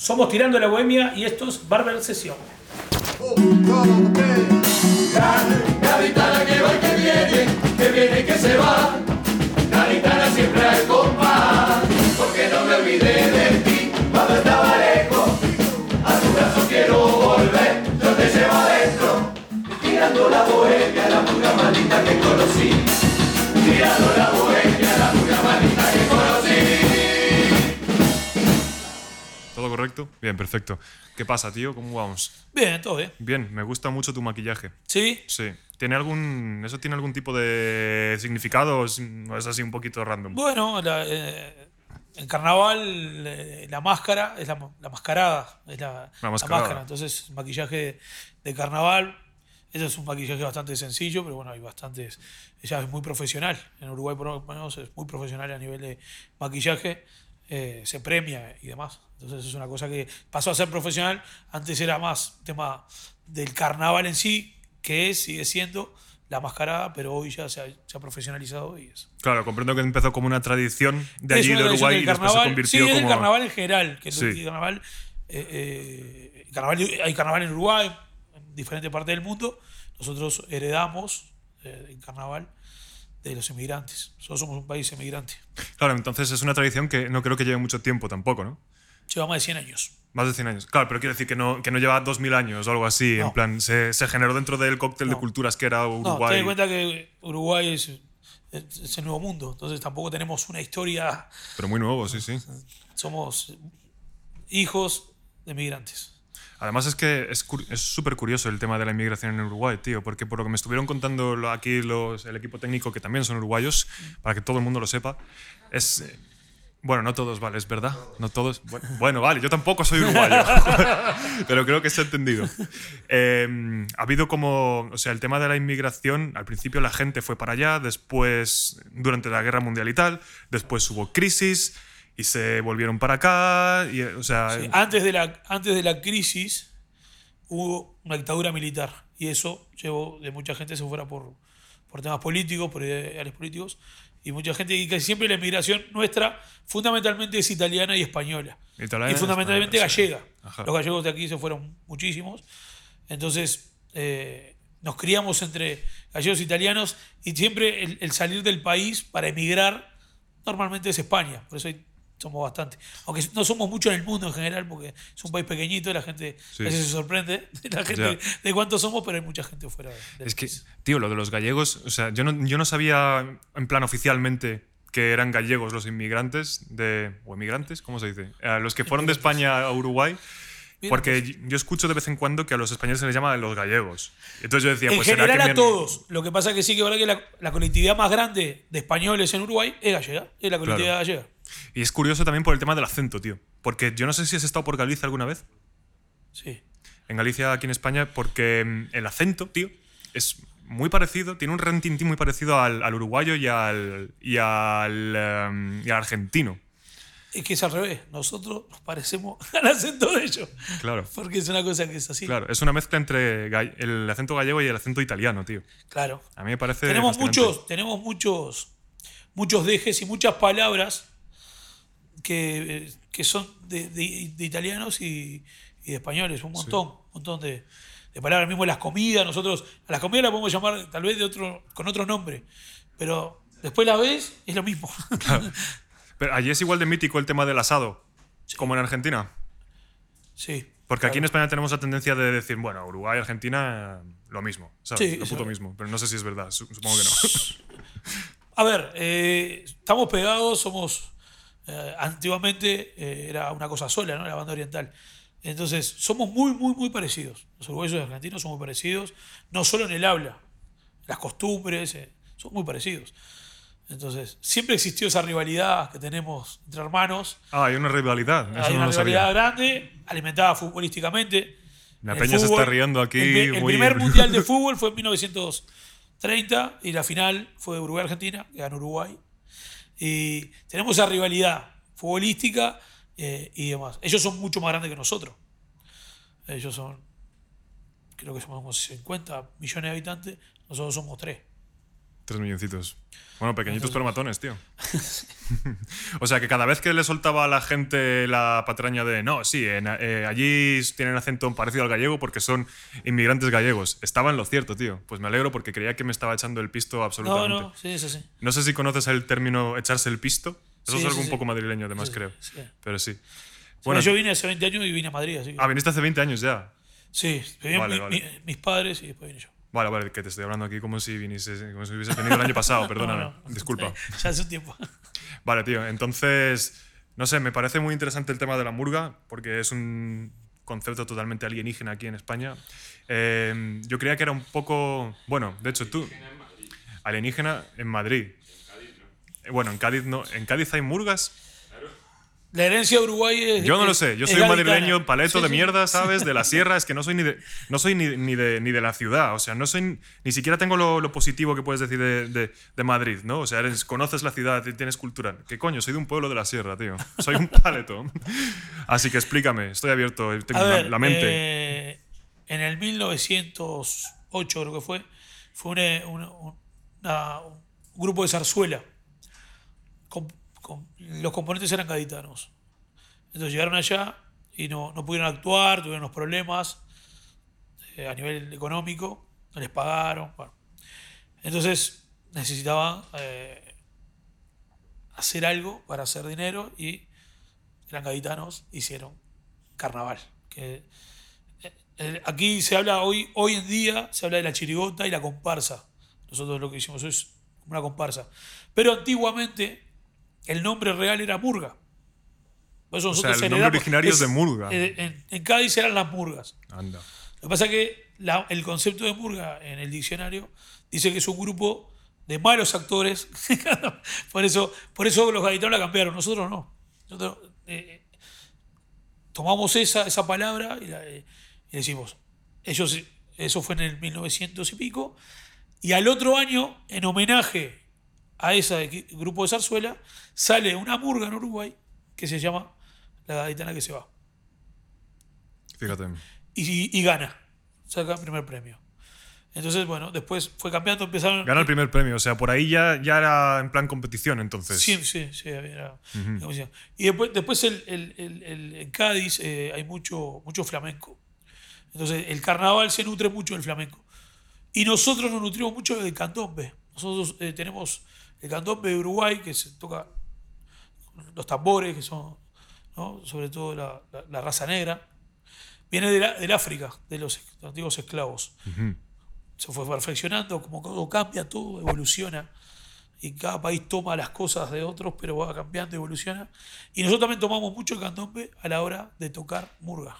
Somos Tirando la Bohemia y esto es Barber de. A quiero volver. Tirando la bohemia, la pura maldita que conocí. Tirando la bohemia, la pura maldita Bien, perfecto. ¿Qué pasa, tío? ¿Cómo vamos? Bien, todo bien. Bien, me gusta mucho tu maquillaje. ¿Sí? Sí. ¿Tiene algún, ¿Eso tiene algún tipo de significado o es o es así un poquito random? Bueno, la, eh, en carnaval eh, la máscara es la, la mascarada, es la, la mascarada. máscara. Entonces, maquillaje de carnaval. Eso es un maquillaje bastante sencillo, pero bueno, hay bastantes. Ella es muy profesional. En Uruguay, por lo menos, es muy profesional a nivel de maquillaje. Eh, se premia y demás. Entonces, es una cosa que pasó a ser profesional. Antes era más tema del carnaval en sí, que es, sigue siendo la mascarada, pero hoy ya se ha, se ha profesionalizado y es. Claro, comprendo que empezó como una tradición de allí, de Uruguay, y después se convirtió sí, es como... el carnaval en general. Que Sí. el carnaval, eh, eh, carnaval- hay carnaval en Uruguay, en diferentes partes del mundo. Nosotros heredamos el carnaval de los emigrantes. Nosotros somos un país emigrante. Claro, entonces es una tradición que no creo que lleve mucho tiempo tampoco, ¿no? Lleva más de 100 años. Más de 100 años. Claro, pero quiero decir que no, que no lleva 2000 años o algo así. No. En plan, se, se generó dentro del cóctel de No. culturas que era No, Uruguay. ten en cuenta que Uruguay es, es- el nuevo mundo. Entonces tampoco tenemos una historia. Pero muy nuevo, sí, sí. Somos hijos de emigrantes. Además es que es súper curioso el tema de la inmigración en Uruguay, tío, porque por lo que me estuvieron contando aquí los, el equipo técnico, que también son uruguayos, para que todo el mundo lo sepa, es... Bueno, no todos, vale, es verdad. No todos. Bueno, vale, yo tampoco soy uruguayo, pero creo que se ha entendido. Eh, ha habido como, o sea, el tema de la inmigración, al principio la gente fue para allá, después, durante la guerra mundial y tal, después hubo crisis y se volvieron para acá, y, o sea... Sí, antes, de la, antes de la crisis hubo una dictadura militar y eso llevó de mucha gente se fuera por, por temas políticos, por ideales políticos y mucha gente y que siempre la inmigración nuestra fundamentalmente es italiana y española Italiana y fundamentalmente gallega. Ajá. Los gallegos de aquí se fueron muchísimos. Entonces eh, nos criamos entre gallegos e italianos y siempre el, el salir del país para emigrar normalmente es España. Por eso hay- somos bastante. Aunque no somos muchos en el mundo en general, porque es un país pequeñito y la gente Sí. a veces se sorprende de la gente de cuántos somos, pero hay mucha gente fuera del Es que, país. tío, lo de los gallegos, o sea, yo no, yo no sabía en plan oficialmente que eran gallegos los inmigrantes de o emigrantes, ¿cómo se dice? A los que fueron de España a Uruguay, porque pues, yo escucho de vez en cuando que a los españoles se les llama los gallegos. Entonces yo decía, en pues será general que a todos. Lo que pasa es que sí que verdad que la, la colectividad más grande de españoles en Uruguay es gallega, es la colectividad Claro. gallega. Y es curioso también por el tema del acento, tío, porque yo no sé si has estado por Galicia alguna vez. Sí. En Galicia, aquí en España, porque mm, el acento, tío, es muy parecido, tiene un rentintín muy parecido al, al uruguayo y al, y al, em, y al argentino. Es que es al revés. Nosotros nos parecemos al acento de ellos. Claro. Porque es una cosa que es así. Claro, es una mezcla entre el acento gallego y el acento italiano, tío. Claro. A mí me parece. Tenemos muchos, tenemos muchos, muchos dejes y muchas palabras que, eh, que son de, de- de italianos y, y de españoles. Un montón, un montón de, de palabras. Mismo las comidas, nosotros a las comidas las podemos llamar tal vez de otro, con otro nombre. Pero después la ves, es lo mismo. Pero allí es igual de mítico el tema del asado, como en Argentina. sí. Porque aquí en claro. España tenemos la tendencia de decir, bueno, Uruguay, Argentina, lo mismo, ¿sabes? Sí, lo puto mismo. Pero no sé si es verdad, su- supongo que no. A ver, eh, estamos pegados, somos. Eh, antiguamente eh, era una cosa sola, ¿no? La banda oriental. Entonces, somos muy, muy, muy parecidos. Los uruguayos y los argentinos son muy parecidos, no solo en el habla, las costumbres, eh, son muy parecidos. Entonces, siempre existió esa rivalidad que tenemos entre hermanos. ah, hay una rivalidad. Eso Hay no una lo rivalidad sabía. grande, alimentada futbolísticamente. La peña se está riendo aquí. El, primer mundial de fútbol fue en 1930 y la final fue Uruguay-Argentina, que ganó Uruguay. Y tenemos esa rivalidad futbolística eh, y demás. Ellos son mucho más grandes que nosotros. Ellos son, creo que somos como 50 millones de habitantes, nosotros somos 3. Tres milloncitos. Bueno, pequeñitos pero matones, tío. o sea, que cada vez que le soltaba a la gente la patraña de no, sí, en- eh, allí tienen acento parecido al gallego porque son inmigrantes gallegos. Estaba en lo cierto, tío. Pues me alegro porque creía que me estaba echando el pisto No, absolutamente. no, sí, sí, sí. No sé si conoces el término echarse el pisto. Eso Sí, es sí, algo un poco madrileño, además, Sí, creo. Pero sí. Bueno, yo vine hace 20 años y vine a Madrid, así que. ah, viniste hace 20 años ya. sí, vivían Vale, mi- vale. mi- mis padres y después vine yo. Vale, vale, que te estoy hablando aquí como si viniese, como si hubiese venido el año pasado, perdóname. No, no. Disculpa. Ya hace un tiempo. Vale, tío. Entonces, no sé, me parece muy interesante el tema de la murga, porque es un concepto totalmente alienígena aquí en España. Eh, yo creía que era un poco. Bueno, de hecho, tú. Alienígena en Madrid. Eh, Bueno, en Cádiz no. ¿En Cádiz hay murgas? La herencia de Uruguay es. Yo no lo sé. Yo soy un madrileño paleto Sí, de mierda, ¿sabes? De la sierra. Es que no soy ni de, no soy ni, ni de, ni de la ciudad. O sea, no soy. Ni siquiera tengo lo, lo positivo que puedes decir de, de- de Madrid, ¿no? O sea, eres, conoces la ciudad, tienes cultura. ¿Qué coño? Soy de un pueblo de la sierra, tío. Soy un paleto. Así que explícame. Estoy abierto. Tengo A la, ver, la mente. eh, en el 1908, creo que fue, fue una- una- una- un grupo de zarzuela. Con- los componentes eran gaditanos. Entonces llegaron allá y no, no pudieron actuar, tuvieron unos problemas eh, a nivel económico, no les pagaron. bueno. Entonces necesitaban eh, hacer algo para hacer dinero y eran gaditanos, hicieron carnaval. Que, eh, aquí se habla hoy, hoy en día, se habla de la chirigota y la comparsa. Nosotros lo que hicimos es una comparsa. Pero antiguamente el nombre real era murga. Por eso O sea, el nombre originario es de murga. eh, En, en Cádiz eran las murgas. Anda. Lo que pasa es que la- el concepto de murga en el diccionario dice que es un grupo de malos actores. por, eso, por eso los gaditanos la cambiaron, nosotros no. Nosotros eh, tomamos esa, esa palabra y, la- eh, y decimos, ellos, eso fue en el 1900 y pico, y al otro año, en homenaje a ese grupo de zarzuela, sale una murga en Uruguay que se llama La Gaditana que se va Fíjate. y, y gana. Saca el primer premio. Entonces, bueno, después fue cambiando, empezaron. Gana el primer premio. O sea, por ahí ya, ya era en plan competición, entonces. Sí, sí, sí. era-. Y después, después el, el- el- el- en Cádiz eh, hay mucho, mucho flamenco. Entonces, el carnaval se nutre mucho del flamenco. Y nosotros nos nutrimos mucho del candombe. Nosotros eh, tenemos el candombe de Uruguay, que se toca los tambores, que son, ¿no? sobre todo la, la- la raza negra. Viene de la- del África, de los antiguos esclavos. Se fue perfeccionando, como todo cambia, todo evoluciona y cada país toma las cosas de otros, pero va cambiando, evoluciona. Y nosotros también tomamos mucho el candombe a la hora de tocar murga,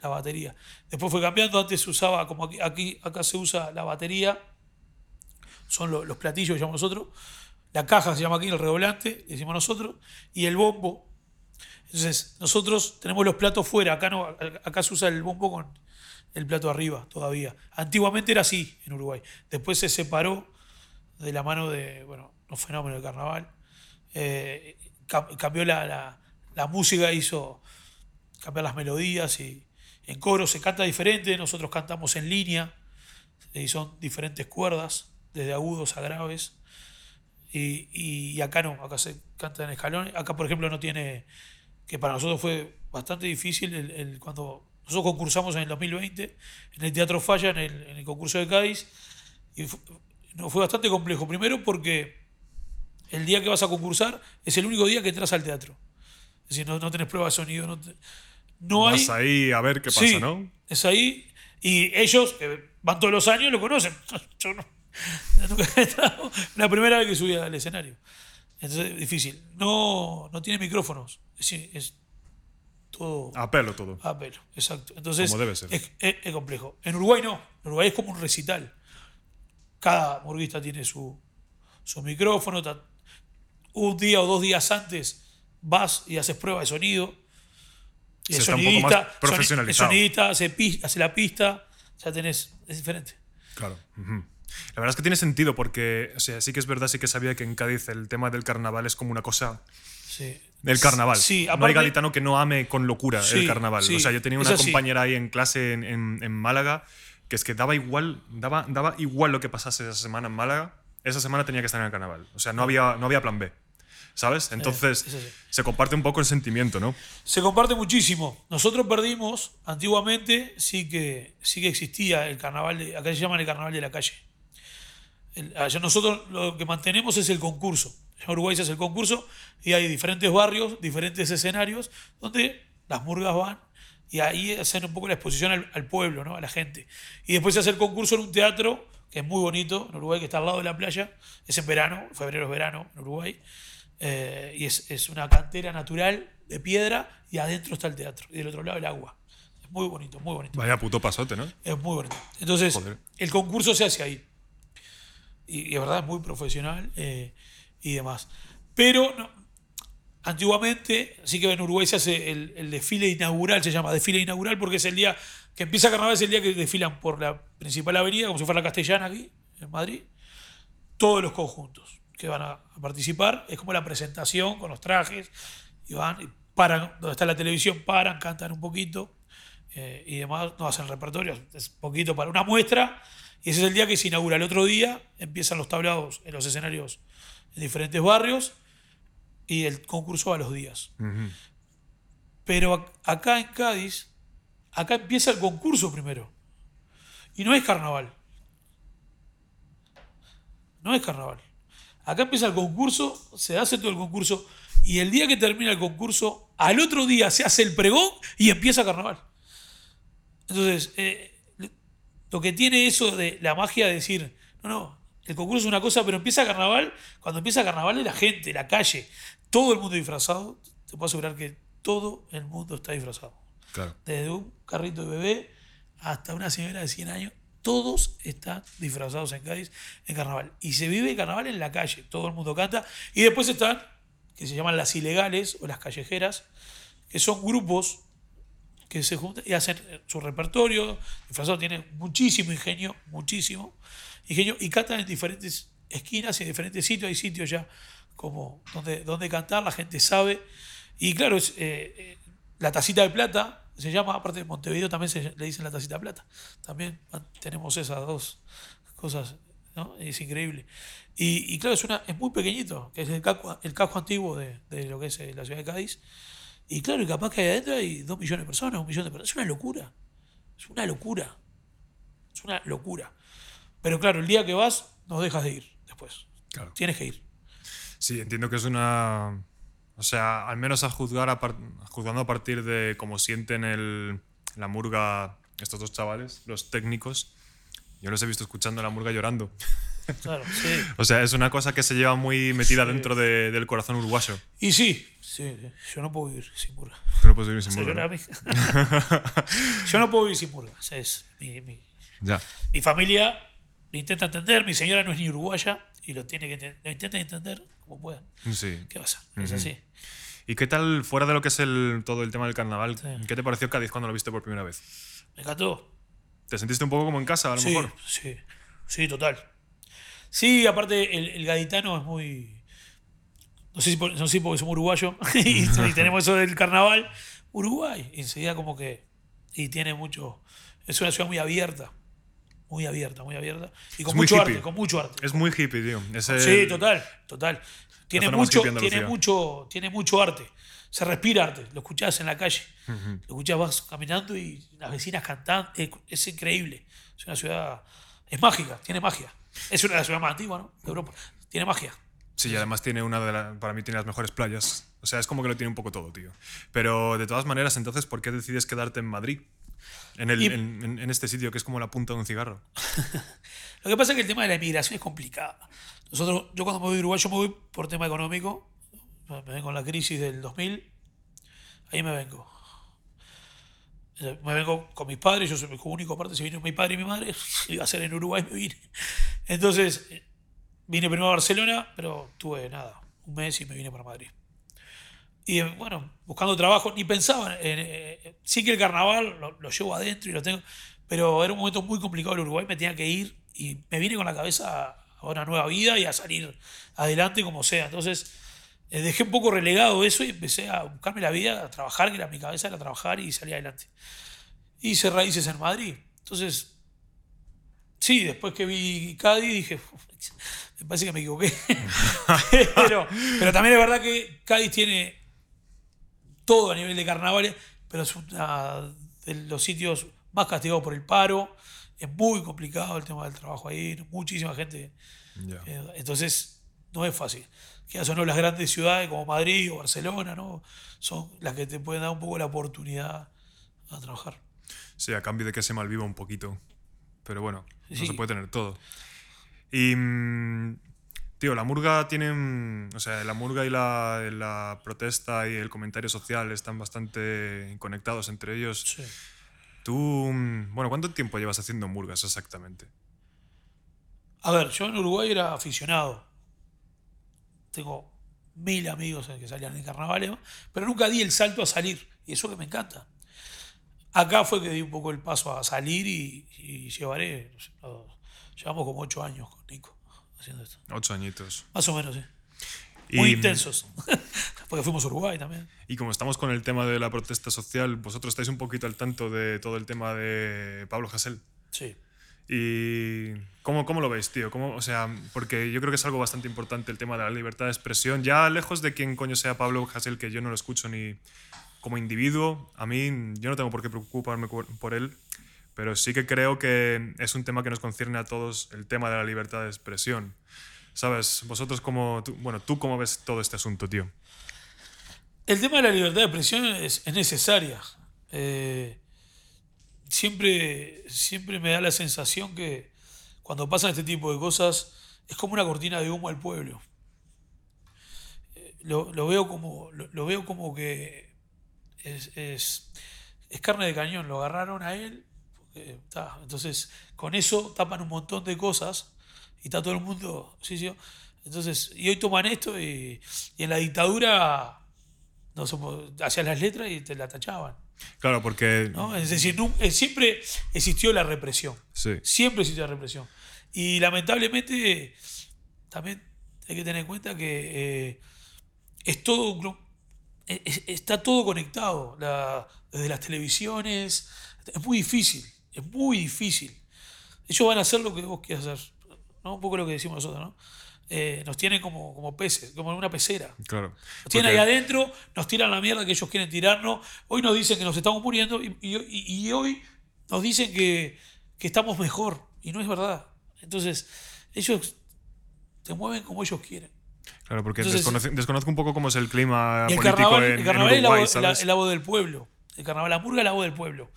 la batería. Después fue cambiando, antes se usaba, como aquí, aquí acá se usa la batería, son lo- los platillos que llamamos nosotros, la caja se llama aquí el redoblante, decimos nosotros, y el bombo. Entonces, nosotros tenemos los platos fuera, acá no, acá se usa el bombo con el plato arriba todavía. Antiguamente era así en Uruguay. Después se separó de la mano de, bueno, los fenómenos del carnaval. Eh, cam- cambió la, la- la música, hizo cambiar las melodías y en coro se canta diferente, nosotros cantamos en línea y son diferentes cuerdas, desde agudos a graves. Y, y acá no, acá se canta en escalones. Acá, por ejemplo, no tiene, que para nosotros fue bastante difícil el, el- cuando nosotros concursamos en el 2020 en el Teatro Falla, en el, en el concurso de Cádiz, y fu- no, fue bastante complejo. Primero porque el día que vas a concursar es el único día que entras al teatro. Es decir, no, no tenés prueba de sonido, no, te- no hay... Vas ahí a ver qué pasa, Sí, ¿no? Es ahí. Y ellos, que van todos los años, lo conocen. Yo no. La primera vez que subí al escenario. Entonces, difícil. No, no tiene micrófonos. Es, es todo A pelo todo. a pelo. Exacto. Entonces, Como debe ser. Es, es- es complejo. En Uruguay no. En Uruguay es como un recital. Cada murguista tiene su, su micrófono. Un día o dos días antes vas y haces prueba de sonido. Y el sonidista, soni- profesionalizado. el sonidista hace, hace la pista, ya tenés, es diferente. Claro. ujú. La verdad es que tiene sentido porque, o sea, sí que es verdad, sí que sabía que en Cádiz el tema del carnaval es como una cosa Sí. del carnaval. Sí, no hay aparte- gaditano que no ame con locura Sí, el carnaval. sí, o sea, yo tenía una compañera ahí en clase en, en- en Málaga que es que daba igual, daba, daba igual lo que pasase esa semana en Málaga. esa semana tenía que estar en el carnaval. O sea, no había, no había plan B. ¿Sabes? Entonces, eso sí. se comparte un poco el sentimiento, ¿no? Se comparte muchísimo. Nosotros perdimos, antiguamente sí que, sí que existía el carnaval, de, acá se llama el carnaval de la calle. Allá nosotros lo que mantenemos es el concurso. En Uruguay se hace el concurso y hay diferentes barrios, diferentes escenarios donde las murgas van y ahí hacen un poco la exposición al, al pueblo, ¿no? a la gente. Y después se hace el concurso en un teatro que es muy bonito en Uruguay, que está al lado de la playa. Es en verano, febrero es verano en Uruguay. Eh, y es, es una cantera natural de piedra y adentro está el teatro y del otro lado el agua. Es muy bonito, muy bonito. Vaya puto pasote, ¿no? Es muy bonito. Entonces, Joder. el concurso se hace ahí. Y, de verdad es muy profesional eh, y demás. Pero antiguamente, sí que en Uruguay se hace el, desfile inaugural, se llama desfile inaugural porque es el día que empieza carnaval, es el día que desfilan por la principal avenida, como si fuera la Castellana aquí, en Madrid, todos los conjuntos que van a, participar. Es como la presentación con los trajes y van y paran, donde está la televisión, paran, cantan un poquito eh, y demás, no hacen repertorio, es poquito para una muestra. Y ese es el día que se inaugura. El otro día empiezan los tablados en los escenarios en diferentes barrios y el concurso va a los días. Pero ac- acá en Cádiz, acá empieza el concurso primero. Y no es carnaval. No es carnaval. Acá empieza el concurso, se hace todo el concurso, y el día que termina el concurso, al otro día se hace el pregón y empieza carnaval. Entonces, eh, lo que tiene eso de la magia de decir, no, no, el concurso es una cosa, pero empieza carnaval, cuando empieza carnaval es la gente, la calle, todo el mundo disfrazado, te puedo asegurar que todo el mundo está disfrazado. Claro. Desde un carrito de bebé hasta una señora de 100 años, todos están disfrazados en Cádiz en carnaval. Y se vive el carnaval en la calle, todo el mundo canta. Y después están, que se llaman las ilegales o las callejeras, que son grupos que se juntan y hacen su repertorio. Disfrazado tiene muchísimo ingenio, muchísimo ingenio, y cantan en diferentes esquinas y en diferentes sitios. Hay sitios ya como donde, donde cantar, la gente sabe. Y claro, es, eh, eh, la tacita de plata se llama, aparte de Montevideo también se le dicen la tacita de plata. También tenemos esas dos cosas, ¿no? Es increíble. Y, claro, es, una, es muy pequeñito, que es el casco, el casco antiguo de, de lo que es eh, la ciudad de Cádiz. Y claro, y capaz que ahí adentro hay dos millones de personas, un millón de personas. Es una locura. Es una locura. Es una locura. Pero claro, el día que vas, no dejas de ir después. Claro. Tienes que ir. Sí, entiendo que es una. O sea, al menos a juzgar a par- juzgando a partir de cómo sienten el, la murga estos dos chavales, los técnicos. Yo los he visto escuchando la murga llorando. Claro, sí. O sea, es una cosa que se lleva muy metida Sí. dentro de- del corazón uruguayo. Y sí, sí, yo no puedo vivir sin murga. Tú no puedes vivir sin Se murga. ¿no? yo no puedo vivir sin murga. O sea, es mi, mi- Ya. mi familia intenta entender. Mi señora no es ni uruguaya y lo tiene que lo intenta entender como pueda. Sí. ¿Qué pasa? Es así. ¿Y qué tal, fuera de lo que es el, todo el tema del carnaval, Sí. qué te pareció Cádiz cuando lo viste por primera vez? Me encantó. ¿Te sentiste un poco como en casa, a lo Sí, mejor? sí, sí, total. Sí, aparte el, el gaditano es muy... No sé si, por- no sé si porque somos uruguayos y, y tenemos eso del carnaval. Uruguay, enseguida como que... Y tiene mucho... Es una ciudad muy abierta. Muy abierta, muy abierta. Y con Es mucho arte, con mucho arte. Es muy hippie, tío. Es el- Sí, total, total. Tiene mucho, tiene mucho, tiene mucho arte. Se respira arte. Lo escuchás en la calle. Lo escuchás, vas caminando y las vecinas cantando. Es, es increíble. Es una ciudad. Es mágica, tiene magia. Es una de las ciudades más antiguas, ¿no? De Europa. Tiene magia. Sí, y además tiene una de las. Para mí tiene las mejores playas. O sea, es como que lo tiene un poco todo, tío. Pero de todas maneras, entonces, ¿por qué decides quedarte en Madrid? En, el, Y- en, en- en este sitio que es como la punta de un cigarro. Lo que pasa es que el tema de la inmigración es complicado. Nosotros, yo cuando me voy a Uruguay, yo me voy por tema económico. Me vengo en la crisis del 2000. Ahí me vengo. Me vengo con mis padres, yo soy mi único aparte, se vino mi padre y mi madre, iba a ser en Uruguay, me vine. Entonces, vine primero a Barcelona, pero tuve nada, un mes y me vine para Madrid. Y bueno, buscando trabajo, ni pensaba en. sí que el carnaval lo, lo llevo adentro y lo tengo, pero era un momento muy complicado en Uruguay, me tenía que ir y me vine con la cabeza a una nueva vida y a salir adelante como sea. Entonces, eh, dejé un poco relegado eso y empecé a buscarme la vida, a trabajar, que era mi cabeza era trabajar y salir adelante. Hice raíces en Madrid. Entonces, Sí, después que vi Cádiz dije, me parece que me equivoqué. pero, pero también es verdad que Cádiz tiene todo a nivel de carnavales, pero es uno de los sitios más castigados por el paro. Es muy complicado el tema del trabajo ahí, muchísima gente. Ya. Eh, Entonces, no es fácil. Quizás o no las grandes ciudades como Madrid o Barcelona, ¿no? Son las que te pueden dar un poco la oportunidad a trabajar. Sí, a cambio de que se malviva un poquito. Pero bueno, no Sí. se puede tener todo. Y. mm, Tío, la murga tiene. mm, O sea, la murga y la, la protesta y el comentario social están bastante conectados entre ellos. Sí. Tú. mm, Bueno, ¿cuánto tiempo llevas haciendo murgas exactamente? A ver, yo en Uruguay era aficionado. Tengo mil amigos que salían en carnavales, pero nunca di el salto a salir. Y eso que me encanta. Acá fue que di un poco el paso a salir y, y llevaré. no llevamos como ocho años con Nico haciendo esto. Ocho añitos. Más o menos, sí. Muy Y- intensos. Porque fuimos a Uruguay también. Y como estamos con el tema de la protesta social, vosotros estáis un poquito al tanto de todo el tema de Pablo Hasél. Sí. ¿Y cómo, cómo lo veis, tío? ¿Cómo, o sea, porque yo creo que es algo bastante importante el tema de la libertad de expresión. Ya lejos de quién coño sea Pablo Hasél, que yo no lo escucho ni como individuo, a mí yo no tengo por qué preocuparme por él, pero sí que creo que es un tema que nos concierne a todos, el tema de la libertad de expresión. ¿Sabes? Vosotros como, tú- bueno, tú cómo ves todo este asunto, tío. El tema de la libertad de expresión es, es necesaria. Eh, siempre, siempre me da la sensación que cuando pasan este tipo de cosas es como una cortina de humo al pueblo. Eh, lo, lo veo como, lo, veo como que es, es- carne de cañón. Lo agarraron a él. porque, entonces, con eso tapan un montón de cosas y está todo el mundo. Sí, sí. Entonces, y hoy toman esto y, en la dictadura no hacían las letras y te la tachaban. Claro, porque... ¿no? Es decir, eh, siempre existió la represión. Sí. Siempre existió la represión. Y lamentablemente también hay que tener en cuenta que eh, es todo es- está todo conectado. La- desde las televisiones. Es muy difícil. Es muy difícil. Ellos van a hacer lo que vos quieras hacer. ¿no? Un poco lo que decimos nosotros, ¿no? Eh, nos tienen como, como peces, como en una pecera. Claro. Nos tienen ahí adentro, nos tiran la mierda que ellos quieren tirarnos. Hoy nos dicen que nos estamos muriendo y, y- y- y hoy nos dicen que, que estamos mejor. Y no es verdad. Entonces, ellos se mueven como ellos quieren. Claro, porque Entonces- desconozco un poco cómo es el clima el político carnaval, en, el en carnaval es la voz del pueblo. El carnaval, la murga es la voz del pueblo.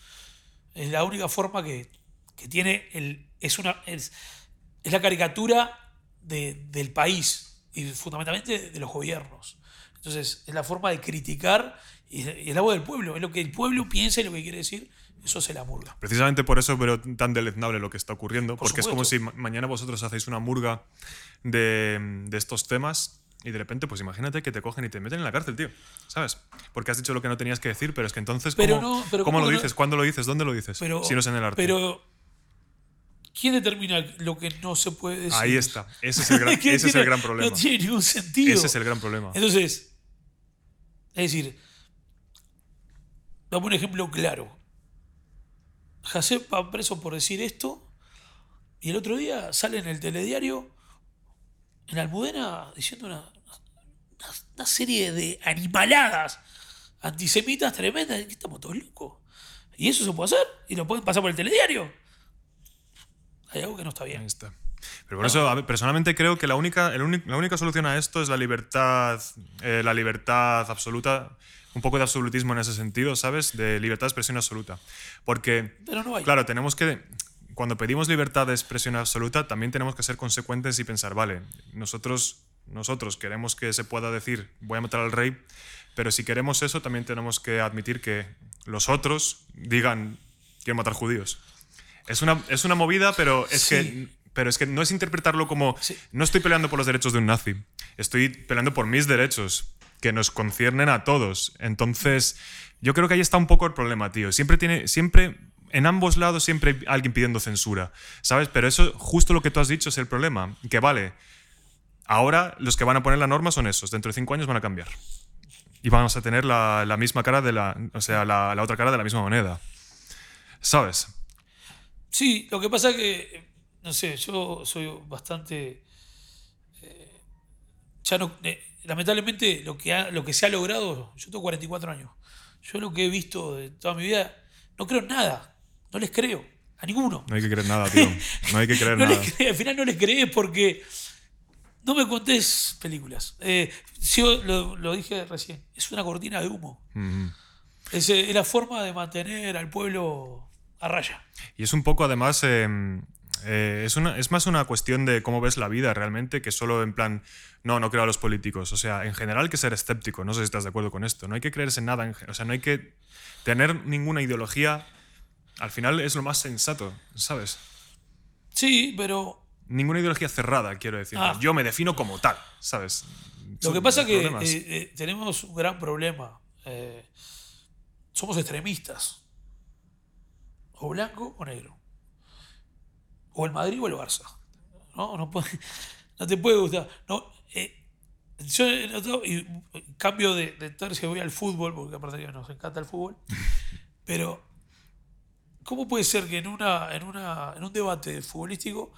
Es la única forma que, que tiene el. Es una. Es, es la caricatura de- del país y fundamentalmente de, los gobiernos. Entonces, es la forma de criticar y, y es la voz del pueblo. Es lo que el pueblo piensa y lo que quiere decir. Eso es la murga. Precisamente por eso veo tan deleznable lo que está ocurriendo, Por porque es como si mañana vosotros hacéis una murga de, de estos temas y de repente, pues imagínate que te cogen y te meten en la cárcel, tío. ¿Sabes? Porque has dicho lo que no tenías que decir, pero es que entonces, Pero ¿cómo, no, pero ¿cómo ¿cómo lo no? dices? ¿Cuándo lo dices? ¿Dónde lo dices? Pero, si no es en el arte. Pero, ¿quién determina lo que no se puede decir? Ahí está. Ese es el gran, ese es el gran problema. No tiene ningún sentido. Ese es el gran problema. Entonces, es decir, damos un ejemplo claro. Jacep va preso por decir esto y el otro día sale en el telediario, en Almudena, diciendo una, una, una serie de animaladas antisemitas tremendas. ¿Qué estamos todos locos? Y eso se puede hacer y lo pueden pasar por el telediario. Hay algo que no está Ahí bien. está. Pero por eso, personalmente creo que la única, el la única solución a esto es la libertad, eh, la libertad absoluta, un poco de absolutismo en ese sentido, ¿sabes? De libertad de expresión absoluta. Porque, Pero no hay. claro, tenemos que, cuando pedimos libertad de expresión absoluta, también tenemos que ser consecuentes y pensar, vale, nosotros, nosotros queremos que se pueda decir, voy a matar al rey, pero si queremos eso, también tenemos que admitir que los otros digan, quiero matar judíos. Es una, es una movida, pero es, Sí. que, pero es que no es interpretarlo como, Sí. no estoy peleando por los derechos de un nazi, estoy peleando por mis derechos, que nos conciernen a todos. Entonces, yo creo que ahí está un poco el problema, tío. Siempre tiene, siempre, en ambos lados siempre hay alguien pidiendo censura, ¿sabes? Pero eso, justo lo que tú has dicho es el problema, que vale, ahora los que van a poner la norma son esos, dentro de cinco años van a cambiar. Y vamos a tener la, la misma cara de la, o sea, la, la otra cara de la misma moneda. ¿Sabes? Sí, lo que pasa es que no sé, yo soy bastante. eh, ya no. eh, lamentablemente, lo que, ha- lo que se ha logrado, yo tengo 44 años. Yo lo que he visto de toda mi vida, no creo en nada. No les creo. A ninguno. No hay que creer nada, tío. No hay que creer No nada. al final no les crees porque no me contés películas. Eh, yo lo, lo dije recién, es una cortina de humo. Eh, es la forma de mantener al pueblo a raya. Y es un poco, además, eh, eh, es, una, es más una cuestión de cómo ves la vida realmente que solo en plan, no, no creo a los políticos. O sea, en general hay que ser escéptico. No sé si estás de acuerdo con esto. No hay que creerse en nada. en o sea, no hay que tener ninguna ideología. Al final es lo más sensato, ¿sabes? Sí, pero Ninguna ideología cerrada, quiero decir. Ah. Yo me defino como tal, ¿sabes? lo que pasa es que eh, eh, tenemos un gran problema. Somos extremistas. O blanco o negro. O el Madrid o el Barça. No, no, puede- no te puede gustar. No, eh, yo y eh, cambio de, de tercio, voy al fútbol, porque aparte que nos encanta el fútbol. Pero, ¿cómo puede ser que en, una, en, una, en un debate futbolístico,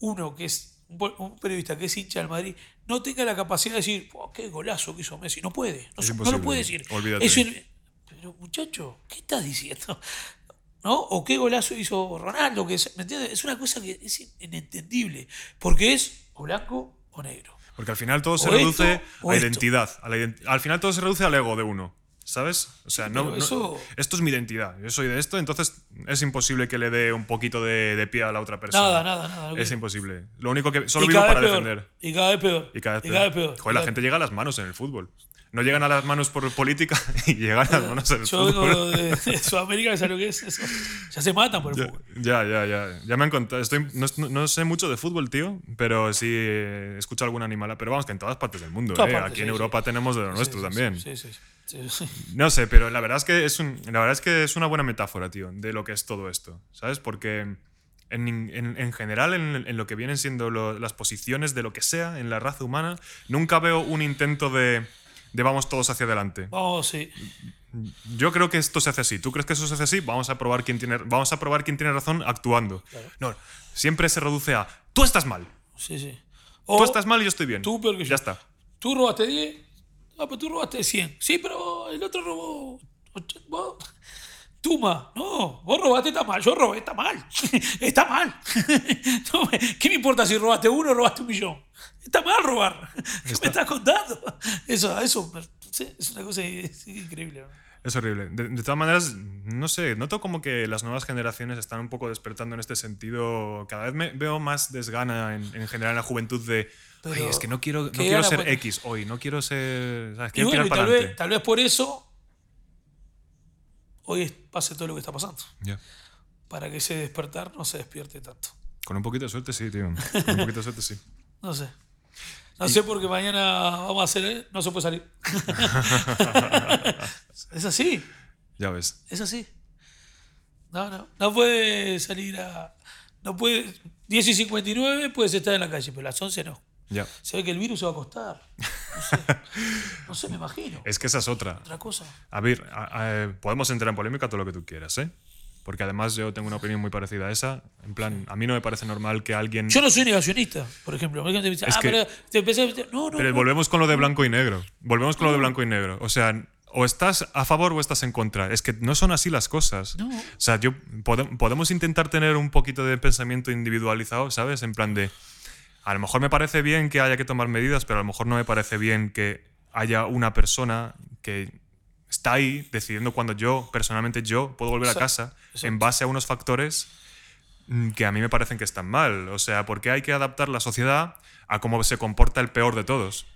uno que es un periodista que es hincha del Madrid no tenga la capacidad de decir, "Oh, qué golazo que hizo Messi? No puede, no, lo puede decir. olvídate. Eso es- pero, muchacho, ¿qué estás diciendo? ¿No? O qué golazo hizo Ronaldo, que es, ¿me entiendes? Es una cosa que es inentendible, porque es o blanco o negro. Porque al final todo se O reduce esto, a esto. identidad. a la ident- al final todo se reduce al ego de uno. ¿Sabes? O sea, no, eso- esto es mi identidad. Yo soy de esto, entonces es imposible que le dé un poquito de, de pie a la otra persona. Nada, nada, nada. Es imposible. Lo único que. Solo vivo para peor. defender. Y cada vez peor. Y cada vez Y peor. cada vez peor. Joder, la gente llega a las manos en el fútbol. No llegan a las manos por política y llegan a las manos en el Yo fútbol. vengo de, de Sudamérica, ¿sabes lo que es eso? Ya se matan por el Ya, fútbol. ya, ya, ya. Ya me han contado. Estoy, no, no- sé mucho de fútbol, tío, pero sí eh, escucho alguna animala. Pero vamos, que en todas partes del mundo. Eh. partes, Aquí en Europa sí. tenemos de lo Sí, nuestro también. Sí, sí, sí, sí. No sé, pero la verdad es que es un, la verdad es que es una buena metáfora, tío, de lo que es todo esto, ¿sabes? Porque en, en- en general, en, en lo que vienen siendo lo- las posiciones de lo que sea en la raza humana, nunca veo un intento de, de vamos todos hacia adelante. Vamos, sí. Yo creo que esto se hace así. ¿Tú crees que eso se hace así? Vamos a probar quién tiene, vamos a probar quién tiene razón actuando. No, siempre se reduce a tú estás mal. Sí, sí. Tú O estás mal y yo estoy bien. tú peor que yo. Ya está. Tú robaste 10. Ah, pero tú robaste 100. Sí, pero el otro robó. vos- Tú más. No, vos robaste, está mal. Yo robé, está mal. está mal. No ¿Qué me importa si robaste uno o robaste un millón? Está mal robar. ¿Qué me estás contando? Eso, eso es una cosa es increíble. ¿no? Es horrible. De, de todas maneras, no sé, noto como que las nuevas generaciones están un poco despertando en este sentido. Cada vez me veo más desgana en, en general en la juventud de. Pero, "Ay, es que no quiero, no ¿qué quiero ser puede- X hoy, no quiero ser. ¿sabes? Quiero bueno, tirar y para tal vez, tal vez por eso hoy pase todo lo que está pasando. Ya. Para que ese despertar no se despierte tanto. Con un poquito de suerte, sí, tío. Con un poquito de suerte, sí. No sé. No sé porque mañana vamos a hacer. ¿eh? No se puede salir. es así. Ya ves. Es así. No, no. No puede salir a. No puede. 10 y 59 puedes estar en la calle, pero a las 11 no. Ya. Se ve que el virus se va a acostar. No sé. No sé, me imagino. Es que esa es otra. Otra cosa. A ver, a- a- podemos entrar en polémica todo lo que tú quieras, ¿eh? Porque además yo tengo una opinión muy parecida a esa. En plan, a mí no me parece normal que alguien. Yo no soy negacionista, por ejemplo. Me dice, Es ah, que- pero te meter- No, no. Pero no. volvemos con lo de blanco y negro. Volvemos con lo de blanco y negro. O sea, o estás a favor o estás en contra. Es que no son así las cosas. No. O sea, yo pode- podemos intentar tener un poquito de pensamiento individualizado, ¿sabes? En plan de. A lo mejor me parece bien que haya que tomar medidas, pero a lo mejor no me parece bien que haya una persona que está ahí decidiendo cuando yo, personalmente yo, puedo volver a casa en base a unos factores mm, que a mí me parecen que están mal. O sea, ¿por qué hay que adaptar la sociedad a cómo se comporta el peor de todos?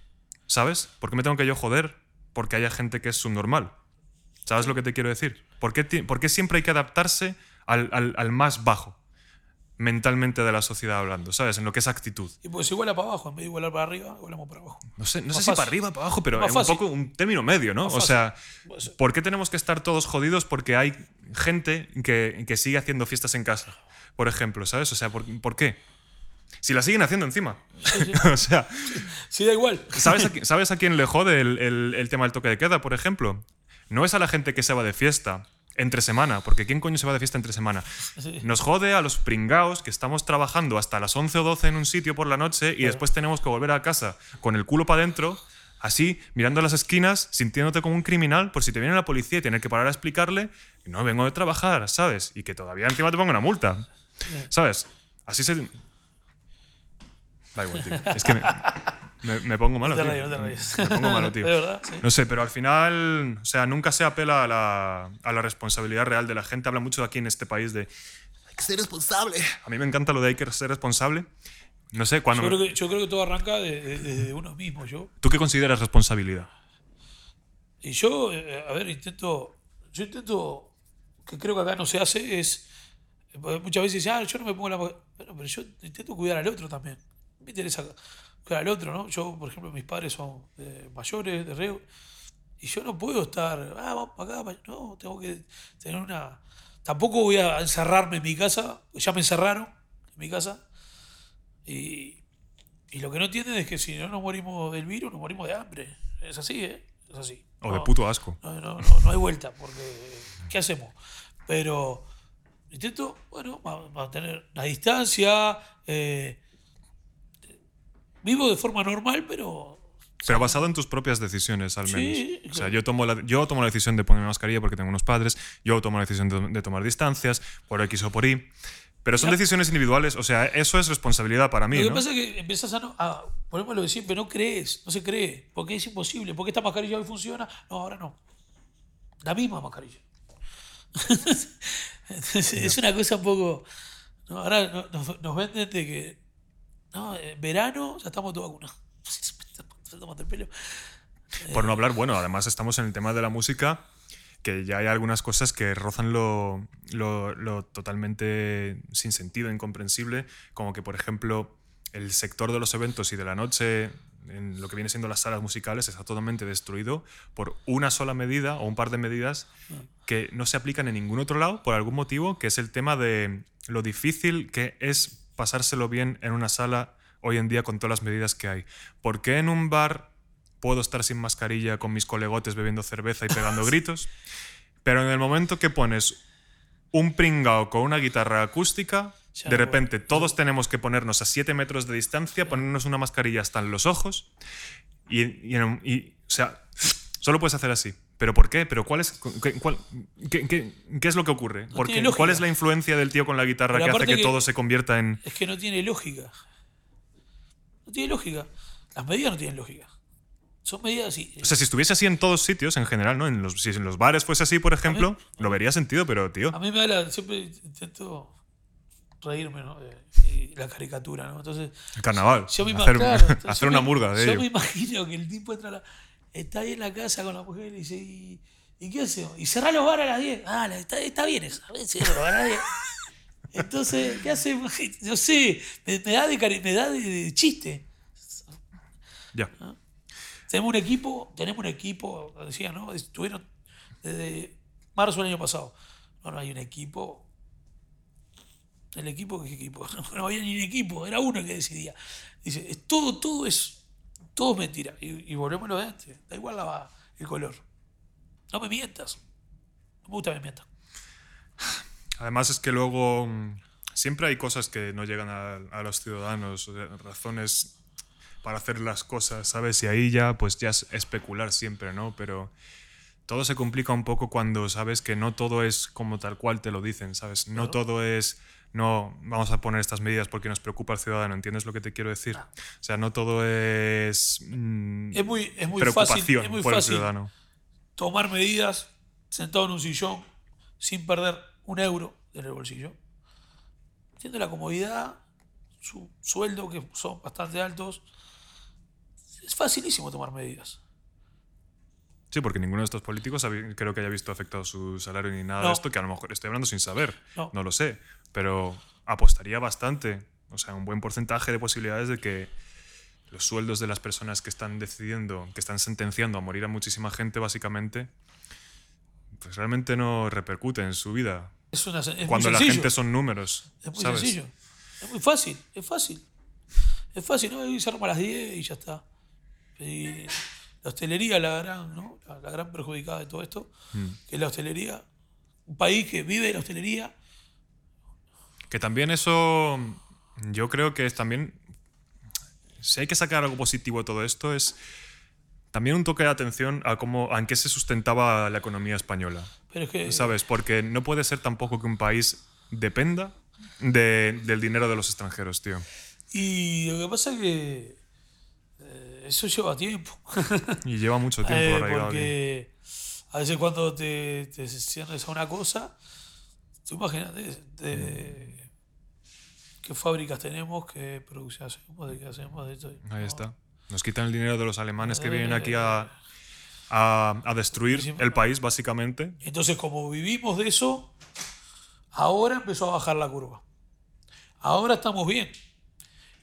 ¿Sabes? ¿Por qué me tengo que yo joder? Porque haya gente que es subnormal. ¿Sabes lo que te quiero decir? ¿Por qué, ti- por qué siempre hay que adaptarse al, al- al más bajo mentalmente de la sociedad hablando? ¿Sabes? En lo que es actitud. Y pues iguala para abajo, en vez de igualar para arriba, igualamos para abajo. No sé, no sé si para arriba, para abajo, pero es un poco un término medio, ¿no? Más O sea, Puede ser. ¿por qué tenemos que estar todos jodidos? Porque hay gente que, que sigue haciendo fiestas en casa, por ejemplo, ¿sabes? O sea, ¿por, por qué? Si la siguen haciendo encima. o sea, Sí, da igual. ¿sabes a, qui- ¿sabes a quién le jode el, el- el tema del toque de queda, por ejemplo? No es a la gente que se va de fiesta entre semana, porque ¿quién coño se va de fiesta entre semana? Sí. Nos jode a los pringaos que estamos trabajando hasta las 11 o 12 en un sitio por la noche y después tenemos que volver a casa con el culo para adentro, así, mirando las esquinas, sintiéndote como un criminal por si te viene la policía y tener que parar a explicarle, no vengo de trabajar, ¿sabes? Y que todavía encima te ponga una multa, ¿sabes? Así se... Da igual, tío. Es que me, me- me pongo malo, No te tío. rayes, no te rayes. Me pongo malo, tío. De verdad, sí. No sé, pero al final, o sea, nunca se apela a la, a la responsabilidad real de la gente. Habla mucho aquí en este país de hay que ser responsable. A mí me encanta lo de hay que ser responsable. No sé, cuando... Yo creo, que, yo creo que todo arranca de, de- de uno mismo. Yo, ¿Tú qué consideras responsabilidad? y yo, eh, a ver, intento. Yo intento. Que creo que acá no se hace es. porque Muchas veces dicen, ah, yo no me pongo la. Bueno, pero yo intento cuidar al otro también. Me interesa cuidar al otro, ¿no? Yo, por ejemplo, mis padres son mayores, de reo. Y yo no puedo estar, ah, vamos para acá, pa-". no, tengo que tener una... Tampoco voy a encerrarme en mi casa, ya me encerraron en mi casa. Y, y lo que no entienden es que si no nos morimos del virus, nos morimos de hambre. Es así, ¿eh? Es así. O de No, puto asco. No, no, no, no hay vuelta, porque ¿qué hacemos? Pero intento, bueno, ma- mantener la distancia. eh, vivo de forma normal, pero Pero basado en tus propias decisiones, al Sí, menos. O sea, claro. yo tomo, la, yo tomo la decisión de ponerme mascarilla porque tengo unos padres, yo tomo la decisión de, de tomar distancias, por X o por Y. Pero son decisiones individuales, o sea, eso es responsabilidad para mí, Lo que ¿no? pasa es que empiezas a, no, a lo de siempre, no crees, no se cree, porque es imposible, porque esta mascarilla hoy funciona, no, ahora no. La misma mascarilla. Entonces, es una cosa un poco. no, ahora no- nos, nos venden de que. No, en verano ya estamos todos vacunados. Por no hablar, bueno, además estamos en el tema de la música, que ya hay algunas cosas que rozan lo, lo- lo totalmente sin sentido, incomprensible, como que, por ejemplo, el sector de los eventos y de la noche, en lo que viene siendo las salas musicales, está totalmente destruido por una sola medida o un par de medidas que no se aplican en ningún otro lado por algún motivo, que es el tema de lo difícil que es pasárselo bien en una sala hoy en día con todas las medidas que hay. ¿Por qué en un bar puedo estar sin mascarilla con mis colegotes bebiendo cerveza y pegando gritos? Pero en el momento que pones un pringao con una guitarra acústica, de repente todos tenemos que ponernos a 7 metros de distancia, ponernos una mascarilla hasta en los ojos y, y, o sea, solo puedes hacer así. ¿Pero por qué? ¿Pero cuál es, qué, cuál- qué- qué- qué es lo que ocurre? ¿Por tiene qué? lógica. ¿Cuál es la influencia del tío con la guitarra Pero que hace que, que- todo se convierta en... Es que no tiene lógica. No tiene lógica. Las medidas no tienen lógica. Son medidas así. O sea, si estuviese así en todos sitios, en general, ¿no? En los, si en los bares fuese así, por ejemplo, lo vería sentido, pero, tío... A mí me da la, siempre intento reírme, ¿no? De la caricatura, ¿no? Entonces, El carnaval. yo me hacer imagino, claro, hacer yo una murga de Yo ello. me imagino que el tipo entra a la, está ahí en la casa con la mujer y dice, ¿y, ¿y qué hacemos? Y cerrar los bares a las 10. Ah, está, está bien eso. Cierro los bares a las 10. Entonces, ¿qué hacemos? No sé, me, me da de, me da de, de chiste. Ya. Tenemos un equipo, tenemos un equipo, decía, ¿no? Estuvieron desde marzo del año pasado. No, no hay un equipo. El equipo, ¿qué equipo? No, había ni un equipo, era uno el que decidía. Dice, todo, todo es, todo es mentira. Y, y volvemos a lo de antes. Da igual la, el color. No me mientas. No me gusta que me mientas. Además es que luego mm, siempre hay cosas que no llegan a, a los ciudadanos, razones para hacer las cosas, ¿sabes? Y ahí ya, pues ya es especular siempre, ¿no? Pero todo se complica un poco cuando sabes que no todo es como tal cual te lo dicen, ¿sabes? No todo es, no, vamos a poner estas medidas porque nos preocupa al ciudadano, ¿entiendes lo que te quiero decir? O sea, no todo es, mm, Es muy, es muy preocupación fácil, es muy por el fácil ciudadano. tomar medidas sentado en un sillón sin perder un euro en el bolsillo. Tiene la comodidad, su sueldo, que son bastante altos. Es facilísimo tomar medidas. Sí, porque ninguno de estos políticos creo que haya visto afectado su salario ni nada No. de esto, que a lo mejor estoy hablando sin saber, No. no, lo sé, pero apostaría bastante, o sea, un buen porcentaje de posibilidades de que los sueldos de las personas que están decidiendo, que están sentenciando a morir a muchísima gente, básicamente, pues realmente no repercute en su vida. Es, una, es Cuando la gente son números, es muy ¿sabes? sencillo. Es muy fácil, es fácil. Es fácil, ¿no? Hoy se arma a las 10 y ya está. Y la hostelería, la gran, ¿no? la, la gran perjudicada de todo esto, Mm. que es la hostelería, un país que vive de la hostelería. Que también eso, yo creo que es también, si hay que sacar algo positivo de todo esto, es también un toque de atención a cómo, a en qué se sustentaba la economía española. Pero es que. ¿Sabes? Porque no puede ser tampoco que un país dependa de- del dinero de los extranjeros, tío. Y lo que pasa es que. Eh, eso lleva tiempo. Y lleva mucho tiempo Eh, aquí. porque a veces cuando te, te cierres a una cosa, tú imagínate de qué fábricas tenemos, qué producción hacemos, de qué hacemos, de esto. Ahí No. está. Nos quitan el dinero de los alemanes que Eh, vienen aquí a, a, a destruir sí, el país, básicamente. Entonces, como vivimos de eso, ahora empezó a bajar la curva. Ahora estamos bien.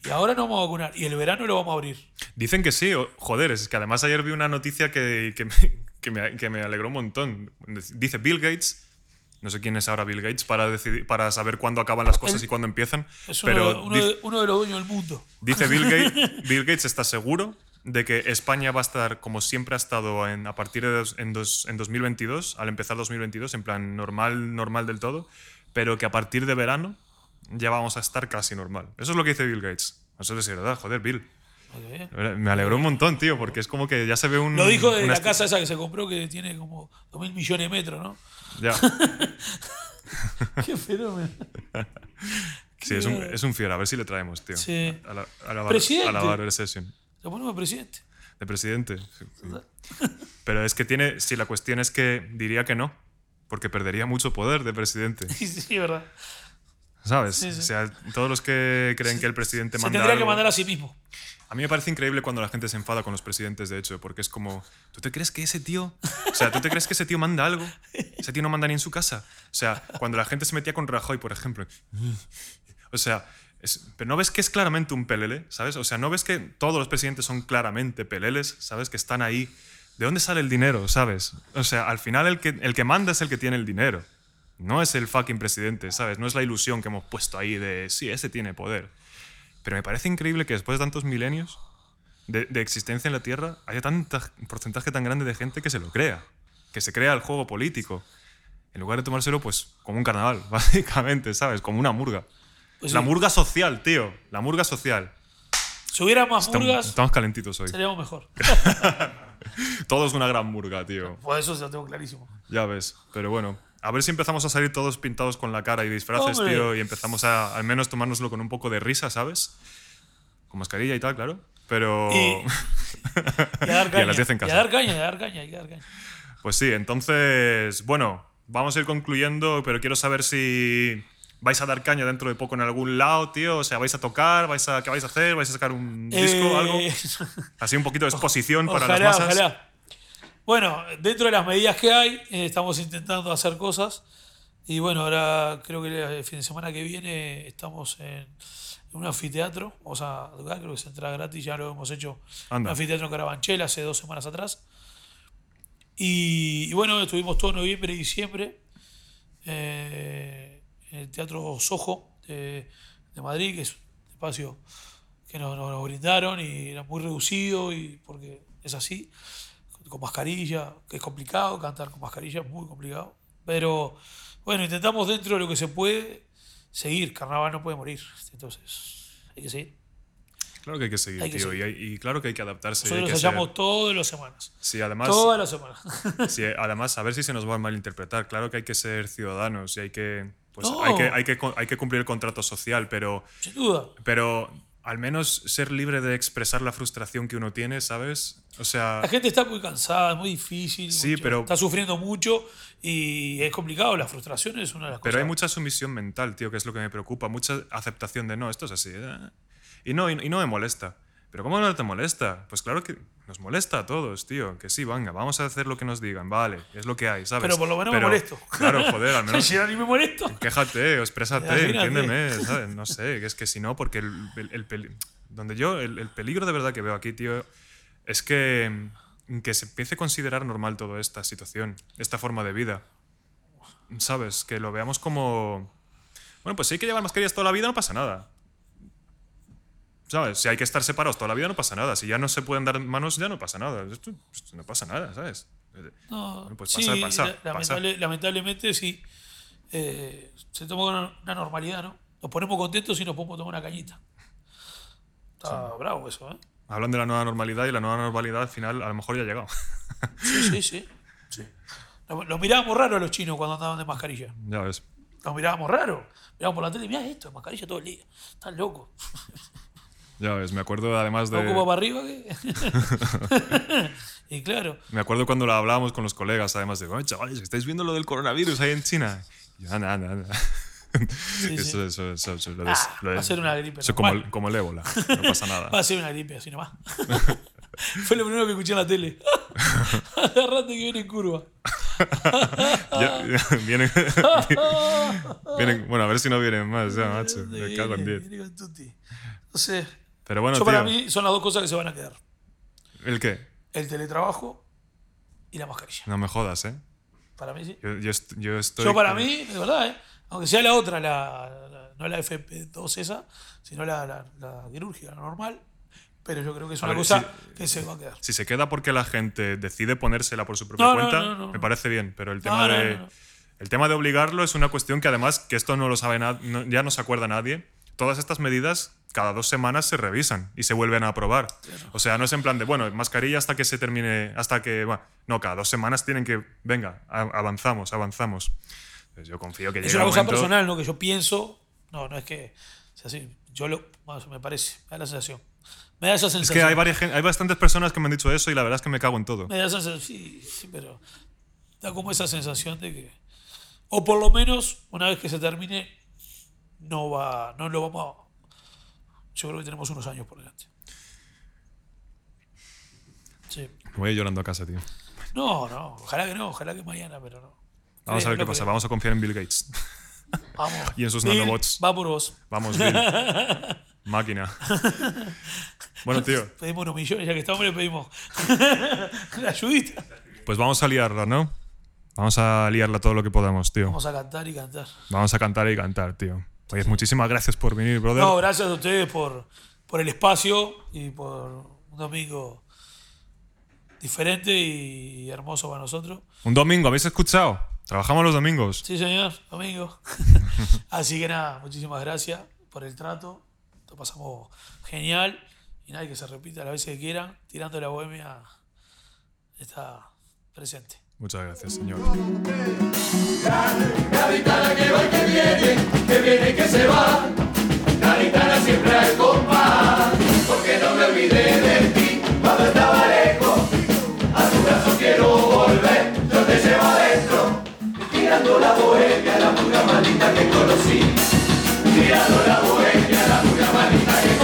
Y ahora nos vamos a vacunar. Y el verano lo vamos a abrir. Dicen que sí, joder, es que además ayer vi una noticia que, que, me, que, me, que me alegró un montón. Dice Bill Gates, no sé quién es ahora Bill Gates, para, decidir, para saber cuándo acaban las cosas El- y cuándo empiezan. Es uno, pero de, uno, de, uno de los dueños del mundo. Dice Bill Gates, Bill Gates está seguro de que España va a estar como siempre ha estado en, a partir de dos- en, dos- en 2022, al empezar 2022, en plan normal, normal del todo, pero que a partir de verano ya vamos a estar casi normal. Eso es lo que dice Bill Gates. Eso es verdad, joder, Bill. Me alegró un montón, tío, porque es como que ya se ve un... Lo dijo de la casa esa que se compró que tiene como 2.000 millones de metros, ¿no? Ya. Qué fenómeno. Sí, es un, es un fiel. A ver si le traemos, tío. Sí. A la, a la, bar- a la Session. Lo ponemos presidente. De presidente. sí, sí. Pero es que tiene. Si la cuestión es que diría que no. Porque perdería mucho poder de presidente. Sí, sí, verdad. ¿Sabes? Sí, sí. O sea, todos los que creen que el presidente Se manda. tendría que mandar a sí mismo. A mí me parece increíble cuando la gente se enfada con los presidentes, de hecho, porque es como, ¿tú te crees que ese tío, o sea, ¿tú te crees que ese tío manda algo? Ese tío no manda ni en su casa. O sea, cuando la gente se metía con Rajoy, por ejemplo, o sea, es- pero no ves que es claramente un pelele, ¿sabes? O sea, no ves que todos los presidentes son claramente peleles, ¿sabes? Que están ahí. ¿De dónde sale el dinero, sabes? O sea, al final el que, el que manda es el que tiene el dinero. No es el fucking presidente, ¿sabes? No es la ilusión que hemos puesto ahí de, sí, ese tiene poder. Pero me parece increíble que después de tantos milenios de, de existencia en la Tierra haya tanto porcentaje tan grande de gente que se lo crea, que se crea el juego político, en lugar de tomárselo pues como un carnaval, básicamente, ¿sabes? Como una murga. Pues la sí. murga social, tío, la murga social. Si hubiera más Estamos, murgas, estamos calentitos hoy. seríamos mejor. Todo es una gran murga, tío. Por eso se lo tengo clarísimo. Ya ves, pero bueno. A ver si empezamos a salir todos pintados con la cara y disfraces, Hombre. tío, y empezamos a al menos tomárnoslo con un poco de risa, ¿sabes? Con mascarilla y tal, claro. Pero... Y, y a dar Y a caña. las 10 en Y casa. a dar caña, y a dar caña, y a dar caña. Pues sí, entonces, bueno, vamos a ir concluyendo, pero quiero saber si vais a dar caña dentro de poco en algún lado, tío. O sea, vais a tocar, vais a, ¿qué vais a hacer? ¿Vais a sacar un disco, Eh, algo? Así un poquito de exposición para ojalá, las masas. ojalá. Bueno, dentro de las medidas que hay, eh, estamos intentando hacer cosas. Y bueno, ahora creo que el fin de semana que viene estamos en, en un anfiteatro. Vamos a tocar, creo que se entra gratis, ya lo hemos hecho en un anfiteatro en Carabanchel hace dos semanas atrás. Y, y bueno, estuvimos todo noviembre y diciembre eh, en el Teatro Sojo de, de Madrid, que es un espacio que nos, nos- nos brindaron y era muy reducido y porque es así, con, mascarilla, que es complicado, cantar con mascarilla es muy complicado. Pero bueno, intentamos dentro de lo que se puede seguir, carnaval no puede morir, entonces hay que seguir. Claro que hay que seguir, Hay que tío. seguir. Y, hay- y claro que hay que adaptarse. Nosotros ensayamos ser- todas las semanas. Sí, además, Todas las semanas. sí, además, a ver si se nos va a malinterpretar. Claro que hay que ser ciudadanos y hay que, pues, No. hay que, hay que, hay que cumplir el contrato social, pero Sin duda. Pero al menos ser libre de expresar la frustración que uno tiene, ¿sabes? O sea, La gente está muy cansada, es muy difícil. Sí, mucho- pero- Está sufriendo mucho y es complicado. La frustración es una de las pero cosas. hay mucha sumisión mental, tío, que es lo que me preocupa. Mucha aceptación de no, esto es así. eh". Y no, y, y no me molesta. ¿Pero cómo no te molesta? Pues claro que nos molesta a todos, tío. Que sí, venga, vamos a hacer lo que nos digan. Vale, es lo que hay, ¿sabes? Pero por lo menos me molesto. Claro, joder, al menos Si no, ni me molesto. Quéjate, exprésate, entiéndeme, ¿sabes? No sé, que es que si no, porque el, el- donde yo, el, el peligro de verdad que veo aquí, tío, es que, que se empiece a considerar normal toda esta situación, esta forma de vida. ¿Sabes? Que lo veamos como... Bueno, pues si hay que llevar mascarillas toda la vida, no pasa nada. ¿Sabes? Si hay que estar separados toda la vida, no pasa nada. Si ya no se pueden dar manos, ya no pasa nada. Esto, esto no pasa nada, ¿sabes? No, Bueno, pues sí, pasa, pasa, la- pasa. lamentable- lamentablemente sí. Eh, se toma con una normalidad, ¿no? Nos ponemos contentos y nos podemos tomar una cañita. Está bravo eso, ¿eh? Hablan de la nueva normalidad y la nueva normalidad al final a lo mejor ya ha llegado. Sí, sí, sí. sí. Nos mirábamos raro a los chinos cuando andaban de mascarilla. ya ves. Nos mirábamos raro. Mirábamos por la tele y mirá esto, mascarilla todo el día. Están locos. Ya ves, me acuerdo además ¿No ocupa de... para arriba? y claro, Me acuerdo cuando lo hablábamos con los colegas, además de, oye, chavales, ¿estáis viendo lo del coronavirus ahí en China? Y yo, anda, anda, anda. sí. Eso, eso, eso, eso, lo de- Ah, lo de- va a ser una gripe Eso como el, como el ébola, no pasa nada. va a ser una gripe así nomás. Fue lo primero que escuché en la tele. Agarrate que viene en curva. Ya- ya, vienen, vienen- bueno, a ver si no vienen más, ya, macho. Me cago en 10. Viene con tutti. No sé. Pero bueno, Yo tío, para mí son las dos cosas que se van a quedar. ¿el qué? El teletrabajo y la mascarilla. No me jodas, ¿eh? Para mí sí. Yo, yo, est- yo estoy... Yo para mí, de verdad, ¿eh? aunque sea la otra, la, la- no la FP2 esa, sino la, la, la quirúrgica, la normal, pero yo creo que es una ver, cosa si- que se va a quedar. Si se queda porque la gente decide ponérsela por su propia No, cuenta, no, no, me parece bien. Pero el tema de. El tema de obligarlo es una cuestión que además, que esto no lo sabe nadie, ya no se acuerda nadie. Todas estas medidas cada dos semanas se revisan y se vuelven a aprobar. O sea, no es en plan de, bueno, mascarilla hasta que se termine, hasta que, bueno, no, cada dos semanas tienen que, venga, avanzamos, avanzamos. Entonces yo confío que Es llegue una cosa momento- personal, ¿no? Que yo pienso. No, no es que sea así. Yo lo. me parece. Me da la sensación. Me da esa Es sensación. que hay, varias, hay bastantes personas que me han dicho eso y la verdad es que me cago en todo. Me da esa sensación. Sí, sí, pero. Da como esa sensación de que. O por lo menos, una vez que se termine, no va. No lo vamos a. Yo creo que tenemos unos años por delante. Sí. Me voy llorando a casa, tío. No, no. Ojalá que no. Ojalá que mañana, pero no. Vamos a ver qué pasa. creo. Vamos a confiar en Bill Gates. Vamos. y en sus Bill, nanobots. Va por vos. Vamos, Bill. Máquina. Bueno, tío, Pedimos unos millones, ya que estamos, le pedimos la ayudita. pues vamos a liarla, ¿no? Vamos a liarla todo lo que podamos, tío. Vamos a cantar y cantar. Vamos a cantar y cantar, tío. Pues muchísimas gracias por venir, brother. No, gracias a ustedes por, por el espacio y por un domingo diferente y hermoso para nosotros. Un domingo, ¿habéis escuchado? Trabajamos los domingos. Sí, señor, domingo. Así que nada, muchísimas gracias por el trato. Lo pasamos genial. Y nada, que se repita las veces que quieran. Tirando la bohemia está presente. Muchas gracias, Señor. La guitarra que va y que viene, que viene y que se va. La guitarra siempre al compás, porque no me olvidé de ti cuando estaba lejos. A tu brazo quiero volver, yo te llevo adentro. Tirando la bohemia, la pura maldita que conocí. Tirando la bohemia, la pura maldita que conocí.